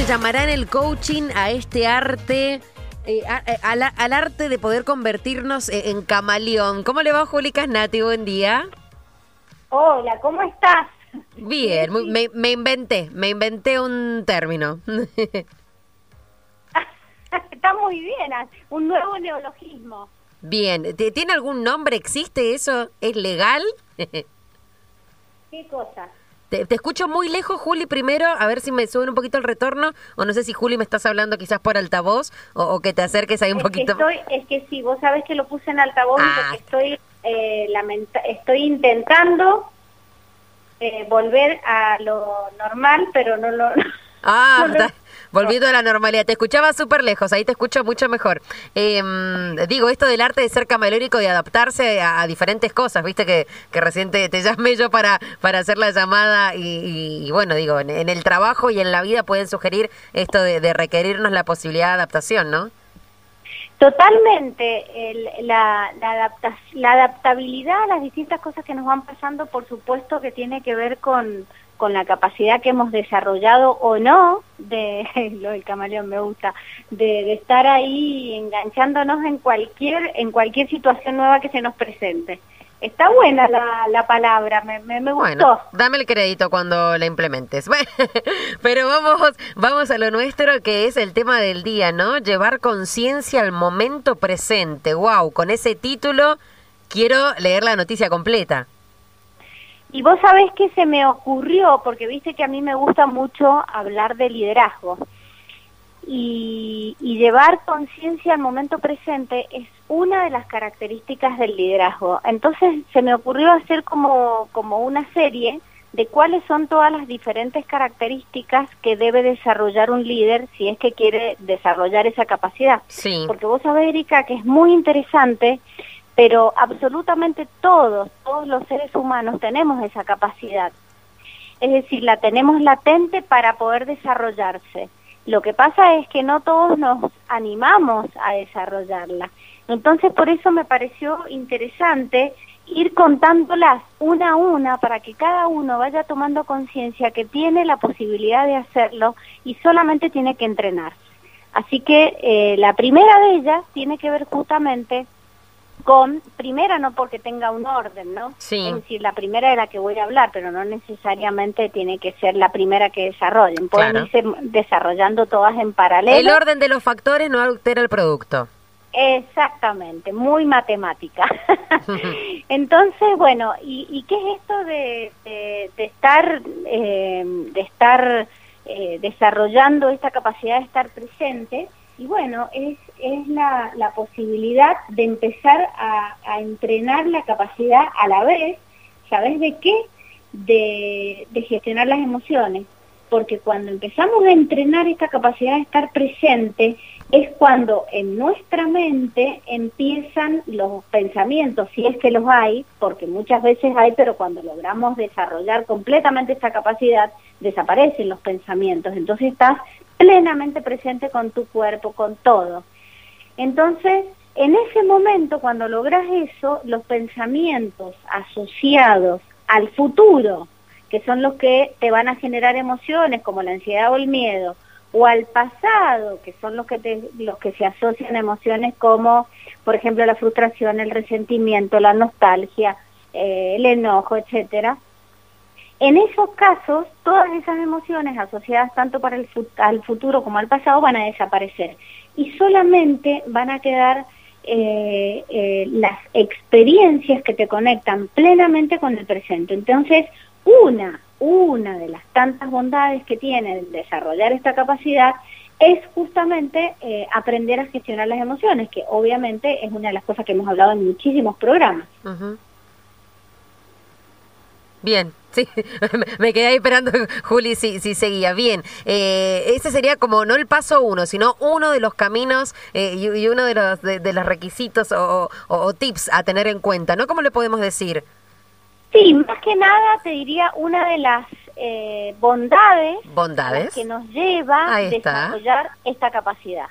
se llamará en el coaching a este arte? eh, a- eh, al, al arte de poder convertirnos eh, en camaleón. ¿Cómo le va, Juli Casnati? Buen día. Hola, ¿cómo estás? Bien, muy- me, me inventé, me inventé un término. Está muy bien, ah, un nuevo neologismo. Bien, ¿t- ¿tiene algún nombre? ¿Existe eso? ¿Es legal? ¿Qué cosa? Te, te escucho muy lejos, Juli, primero, a ver si me sube un poquito el retorno, o no sé si Juli me estás hablando quizás por altavoz, o, o que te acerques ahí un es, poquito. que estoy, es que sí, vos sabés que lo puse en altavoz y Ah. porque estoy, eh, lamenta- estoy intentando eh, volver a lo normal, pero no lo... Ah, no lo- volviendo a la normalidad. Te escuchaba súper lejos, ahí te escucho mucho mejor. Eh, digo, esto del arte de ser camaleónico y adaptarse a, diferentes cosas, viste que, que recién te, llamé yo para, para hacer la llamada y, y- bueno, digo, en, en el trabajo y en la vida pueden sugerir esto de, de requerirnos la posibilidad de adaptación, ¿no? Totalmente, el- la, la, adapta- la adaptabilidad a las distintas cosas que nos van pasando, por supuesto que tiene que ver con, con la capacidad que hemos desarrollado o no, de lo del camaleón me gusta, de, de estar ahí enganchándonos en cualquier, en cualquier situación nueva que se nos presente. Está buena la, la palabra, me, me, me gustó. Bueno, dame el crédito cuando la implementes. Bueno, Pero vamos, vamos a lo nuestro, que es el tema del día, ¿no? Llevar conciencia al momento presente. Wow, con ese título quiero leer la noticia completa. Y vos sabés que se me ocurrió, porque viste que a mí me gusta mucho hablar de liderazgo. Y, y llevar conciencia al momento presente es una de las características del liderazgo. Entonces se me ocurrió hacer como, como una serie de cuáles son todas las diferentes características que debe desarrollar un líder si es que quiere desarrollar esa capacidad. Sí. Porque vos sabés, Erika, que es muy interesante, pero absolutamente todos, todos los seres humanos tenemos esa capacidad. Es decir, la tenemos latente para poder desarrollarse. Lo que pasa es que no todos nos animamos a desarrollarla. Entonces, por eso me pareció interesante ir contándolas una a una para que cada uno vaya tomando conciencia que tiene la posibilidad de hacerlo y solamente tiene que entrenarse. Así que eh, la primera de ellas tiene que ver justamente con, primera no porque tenga un orden, ¿no? Sí. Es decir, la primera de la que voy a hablar, pero no necesariamente tiene que ser la primera que desarrollen. Pueden Claro. irse desarrollando todas en paralelo. El orden de los factores no altera el producto. Exactamente, muy matemática. Entonces, bueno, ¿y, y qué es esto de, de- de estar, eh, de estar eh, desarrollando esta capacidad de estar presente? Y bueno, es, es la, la posibilidad de empezar a, entrenar la capacidad a la vez, ¿sabes de qué? De, de gestionar las emociones. Porque cuando empezamos a entrenar esta capacidad de estar presente, es cuando en nuestra mente empiezan los pensamientos, si es que los hay, porque muchas veces hay, pero cuando logramos desarrollar completamente esta capacidad, desaparecen los pensamientos. Entonces estás plenamente presente con tu cuerpo, con todo. Entonces, en ese momento, cuando logras eso, los pensamientos asociados al futuro, que son los que te van a generar emociones como la ansiedad o el miedo, o al pasado, que son los que te, los que se asocian a emociones como, por ejemplo, la frustración, el resentimiento, la nostalgia, eh, el enojo, etcétera. En esos casos, todas esas emociones asociadas tanto para el al futuro como al pasado van a desaparecer y solamente van a quedar eh, eh, las experiencias que te conectan plenamente con el presente. Entonces, una, una de las tantas bondades que tiene el desarrollar esta capacidad es justamente eh, aprender a gestionar las emociones, que obviamente es una de las cosas que hemos hablado en muchísimos programas. Bien, sí, me quedé ahí esperando, Juli, si, si seguía. Bien, eh, ese sería como no el paso uno, sino uno de los caminos eh, y, y uno de los, de, de los requisitos o, o- o tips a tener en cuenta, ¿no? ¿Cómo le podemos decir? Sí, más que nada te diría una de las eh, bondades, Bondades. que nos lleva a desarrollar esta capacidad.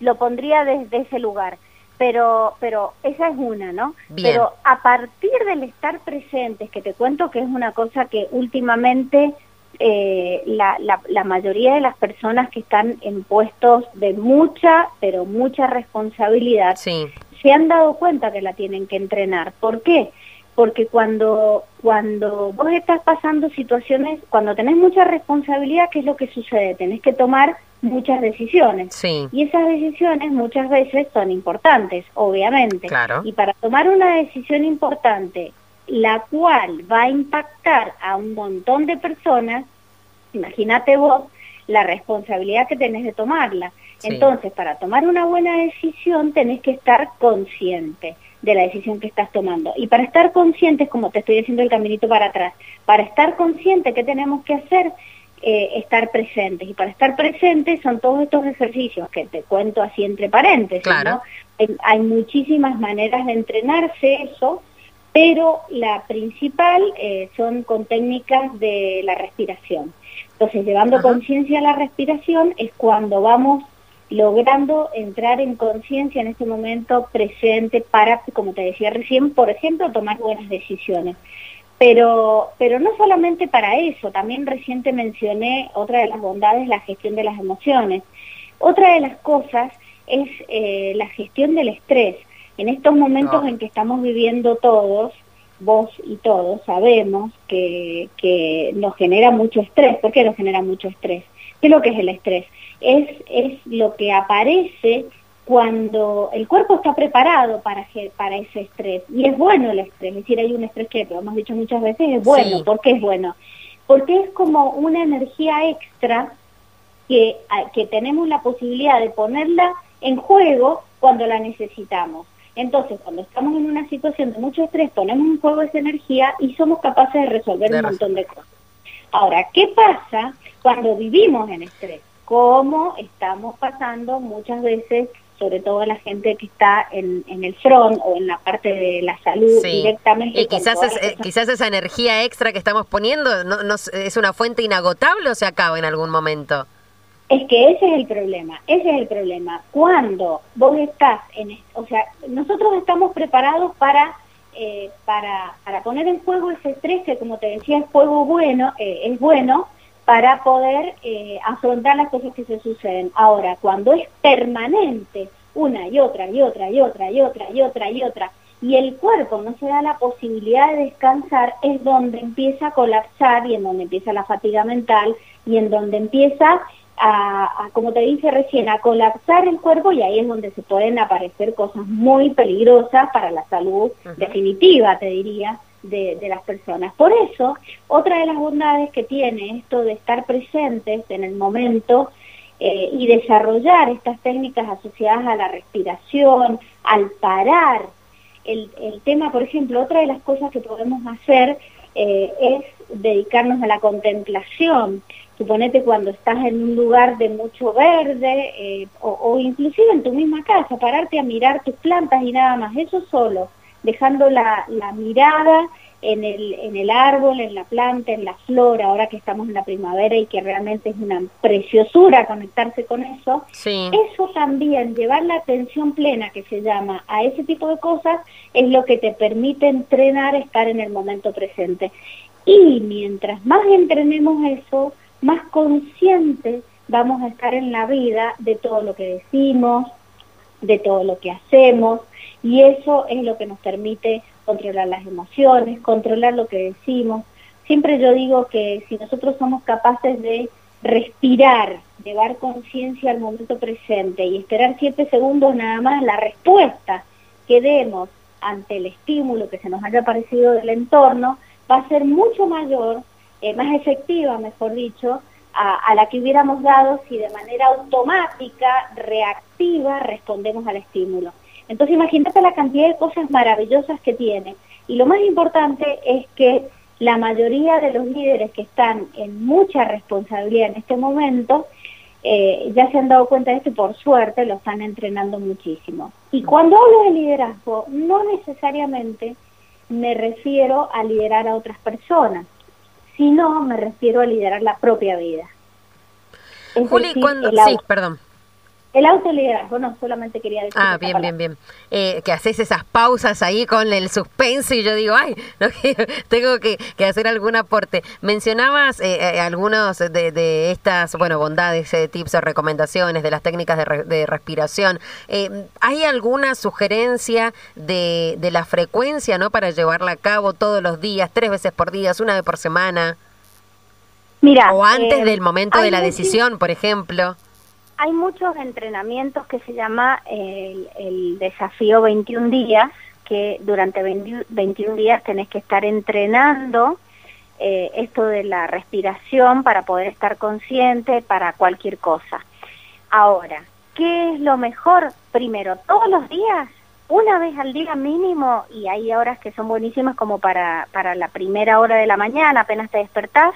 Lo pondría desde ese lugar, pero pero esa es una, ¿no? Bien. Pero a partir del estar presentes, que te cuento que es una cosa que últimamente eh, la, la, mayoría de las personas que están en puestos de mucha, pero mucha responsabilidad, se han dado cuenta que la tienen que entrenar. ¿Por qué? Porque cuando, cuando vos estás pasando situaciones, cuando tenés mucha responsabilidad, ¿qué es lo que sucede? Tenés que tomar muchas decisiones. Y esas decisiones muchas veces son importantes, obviamente. Y para tomar una decisión importante la cual va a impactar a un montón de personas, imagínate vos la responsabilidad que tenés de tomarla. Entonces, para tomar una buena decisión tenés que estar consciente de la decisión que estás tomando. Y para estar conscientes, como te estoy diciendo el caminito para atrás, para estar consciente, ¿qué tenemos que hacer? Eh, estar presentes. Y para estar presentes son todos estos ejercicios que te cuento así entre paréntesis. hay muchísimas maneras de entrenarse eso pero la principal eh, son con técnicas de la respiración. Entonces, llevando conciencia a la respiración es cuando vamos logrando entrar en conciencia en este momento presente para, como te decía recién, por ejemplo, tomar buenas decisiones. Pero, pero no solamente para eso, también reciente mencioné otra de las bondades, la gestión de las emociones. Otra de las cosas es eh, la gestión del estrés. En estos momentos en que estamos viviendo todos, vos y todos sabemos que, que nos genera mucho estrés. ¿Por qué nos genera mucho estrés? ¿Qué es lo que es el estrés? Es, es lo que aparece cuando el cuerpo está preparado para, para ese estrés. Y es bueno el estrés, es decir, hay un estrés que, lo hemos dicho muchas veces, es bueno. ¿Por qué es bueno? Porque es como una energía extra que, que tenemos la posibilidad de ponerla en juego cuando la necesitamos. Entonces, cuando estamos en una situación de mucho estrés, ponemos en juego esa energía y somos capaces de resolver un montón de cosas. Ahora, ¿qué pasa cuando vivimos en estrés? ¿Cómo estamos pasando muchas veces, sobre todo la gente que está en, el front o en la parte de la salud directamente? Y quizás, eh, quizás esa energía extra que estamos poniendo no, no, es una fuente inagotable o se acaba en algún momento. Es que ese es el problema, ese es el problema. Cuando vos estás en, o sea, nosotros estamos preparados para, eh, para, para poner en juego ese estrés que, como te decía, es juego bueno, eh, es bueno para poder eh, afrontar las cosas que se suceden. Ahora, cuando es permanente, una y otra y otra y otra y otra y otra y otra, y el cuerpo no se da la posibilidad de descansar, es donde empieza a colapsar y en donde empieza la fatiga mental y en donde empieza a, como te dije recién, a colapsar el cuerpo y ahí es donde se pueden aparecer cosas muy peligrosas para la salud definitiva, te diría, de, las personas. Por eso, otra de las bondades que tiene esto de estar presentes en el momento eh, y desarrollar estas técnicas asociadas a la respiración, al parar, el, el tema, por ejemplo, otra de las cosas que podemos hacer eh, es dedicarnos a la contemplación. Suponete cuando estás en un lugar de mucho verde eh, o, inclusive en tu misma casa, pararte a mirar tus plantas y nada más, eso solo, dejando la, la mirada en el, en el árbol, en la planta, en la flora, ahora que estamos en la primavera y que realmente es una preciosura conectarse con eso, eso también, llevar la atención plena que se llama a ese tipo de cosas, es lo que te permite entrenar estar en el momento presente. Y mientras más entrenemos eso, más conscientes vamos a estar en la vida de todo lo que decimos, de todo lo que hacemos, y eso es lo que nos permite controlar las emociones, controlar lo que decimos. Siempre yo digo que si nosotros somos capaces de respirar, llevar conciencia al momento presente y esperar siete segundos nada más la respuesta que demos ante el estímulo que se nos haya parecido del entorno, va a ser mucho mayor, eh, más efectiva, mejor dicho, a, la que hubiéramos dado si de manera automática, reactiva, respondemos al estímulo. Entonces imagínate la cantidad de cosas maravillosas que tiene. Y lo más importante es que la mayoría de los líderes que están en mucha responsabilidad en este momento, eh, ya se han dado cuenta de esto y por suerte lo están entrenando muchísimo. Y cuando hablo de liderazgo, no necesariamente me refiero a liderar a otras personas, sino me refiero a liderar la propia vida. Juli, cuando... Sí, perdón. El autoliderazgo, no, solamente quería decir. Ah, bien, bien, bien. Eh, que haces esas pausas ahí con el suspenso y yo digo, ay, no, tengo que, que, hacer algún aporte. Mencionabas eh, eh algunos de, de, estas, bueno, bondades, eh, tips o recomendaciones de las técnicas de, re, de respiración. Eh, ¿Hay alguna sugerencia de, de la frecuencia, no, para llevarla a cabo todos los días, tres veces por día, una vez por semana? Mira, o antes del momento de la decisión, por ejemplo hay muchos entrenamientos que se llama el, desafío 21 días, que durante 20, 21 días tenés que estar entrenando eh, esto de la respiración para poder estar consciente para cualquier cosa. Ahora, ¿qué es lo mejor? Primero, todos los días, una vez al día mínimo, y hay horas que son buenísimas como para, para la primera hora de la mañana, apenas te despertás,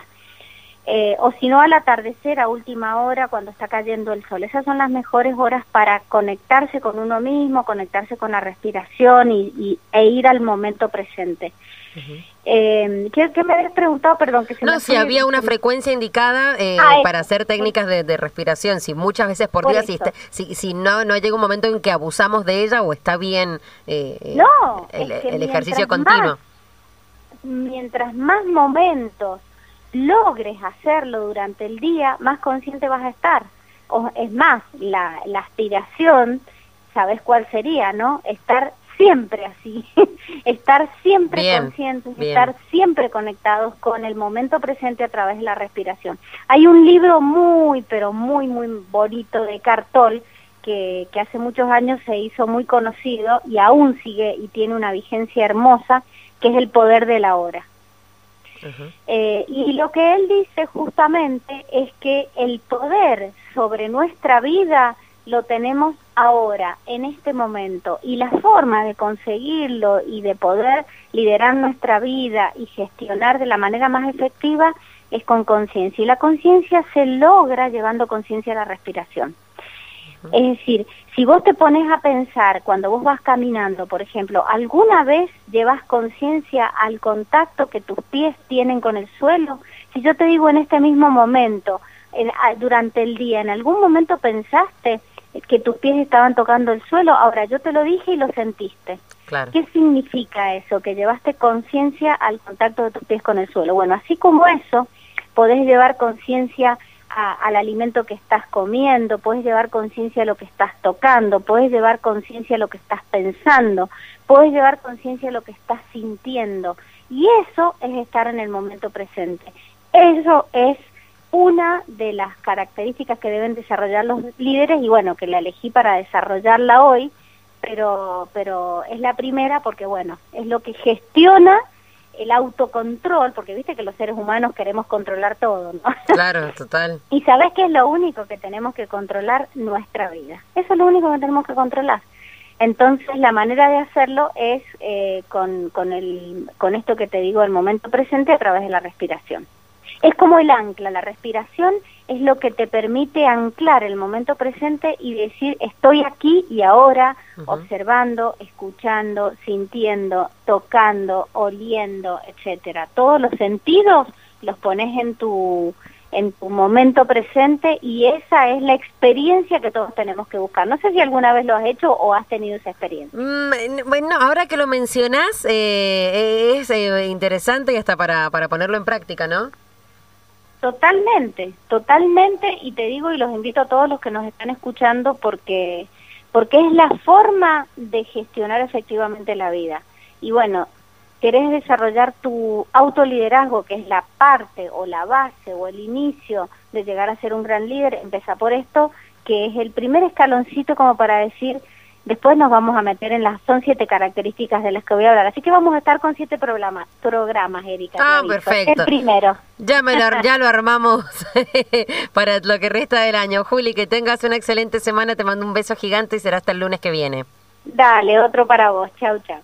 eh, o si no al atardecer, a última hora, cuando está cayendo el sol. Esas son las mejores horas para conectarse con uno mismo, conectarse con la respiración y, y e ir al momento presente. Uh -huh. eh, ¿qué, ¿qué, me habías preguntado? Perdón, que se No, me si había una frecuencia indicada eh, ah, para hacer técnicas de, de, respiración, si muchas veces por, por día, si, está, si, si, no no llega un momento en que abusamos de ella o está bien eh, no, el, es que el ejercicio continuo. Más, mientras más momentos logres hacerlo durante el día, más consciente vas a estar. O, es más, la, la aspiración, ¿sabes cuál sería, no? Estar siempre así, estar siempre bien, conscientes, bien. estar siempre conectados con el momento presente a través de la respiración. Hay un libro muy, pero muy, muy bonito de Cartol, que, que hace muchos años se hizo muy conocido y aún sigue y tiene una vigencia hermosa, que es El Poder de la Hora. Eh, y lo que él dice justamente es que el poder sobre nuestra vida lo tenemos ahora, en este momento, y la forma de conseguirlo y de poder liderar nuestra vida y gestionar de la manera más efectiva es con conciencia. Y la conciencia se logra llevando conciencia a la respiración. Es decir, si vos te pones a pensar cuando vos vas caminando, por ejemplo, ¿alguna vez llevas conciencia al contacto que tus pies tienen con el suelo? Si yo te digo en este mismo momento, en, durante el día, ¿en algún momento pensaste que tus pies estaban tocando el suelo? Ahora, yo te lo dije y lo sentiste. Claro. ¿Qué significa eso? Que llevaste conciencia al contacto de tus pies con el suelo. Bueno, así como eso, podés llevar conciencia al alimento que estás comiendo, puedes llevar conciencia a lo que estás tocando, puedes llevar conciencia a lo que estás pensando, puedes llevar conciencia a lo que estás sintiendo. Y eso es estar en el momento presente. Eso es una de las características que deben desarrollar los líderes y bueno, que la elegí para desarrollarla hoy, pero, pero es la primera porque bueno, es lo que gestiona el autocontrol, porque viste que los seres humanos queremos controlar todo, ¿no? Claro, total. y sabes que es lo único que tenemos que controlar nuestra vida. Eso es lo único que tenemos que controlar. Entonces, la manera de hacerlo es eh, con, con, el, con esto que te digo, el momento presente a través de la respiración. Es como el ancla, la respiración es lo que te permite anclar el momento presente y decir estoy aquí y ahora, uh -huh. observando, escuchando, sintiendo, tocando, oliendo, etcétera. Todos los sentidos los pones en tu en tu momento presente y esa es la experiencia que todos tenemos que buscar. No sé si alguna vez lo has hecho o has tenido esa experiencia. Mm, bueno, ahora que lo mencionas, eh, es eh, interesante y hasta para, para ponerlo en práctica, ¿no? Totalmente, totalmente, y te digo y los invito a todos los que nos están escuchando porque, porque es la forma de gestionar efectivamente la vida. Y bueno, querés desarrollar tu autoliderazgo, que es la parte o la base o el inicio de llegar a ser un gran líder, empieza por esto, que es el primer escaloncito como para decir, Después nos vamos a meter en las, son siete características de las que voy a hablar. Así que vamos a estar con siete programas, programas Erika. Ah, perfecto. El primero. Ya, me lo, ya lo armamos para lo que resta del año. Juli, que tengas una excelente semana. Te mando un beso gigante y será hasta el lunes que viene. Dale, otro para vos. Chau, chau.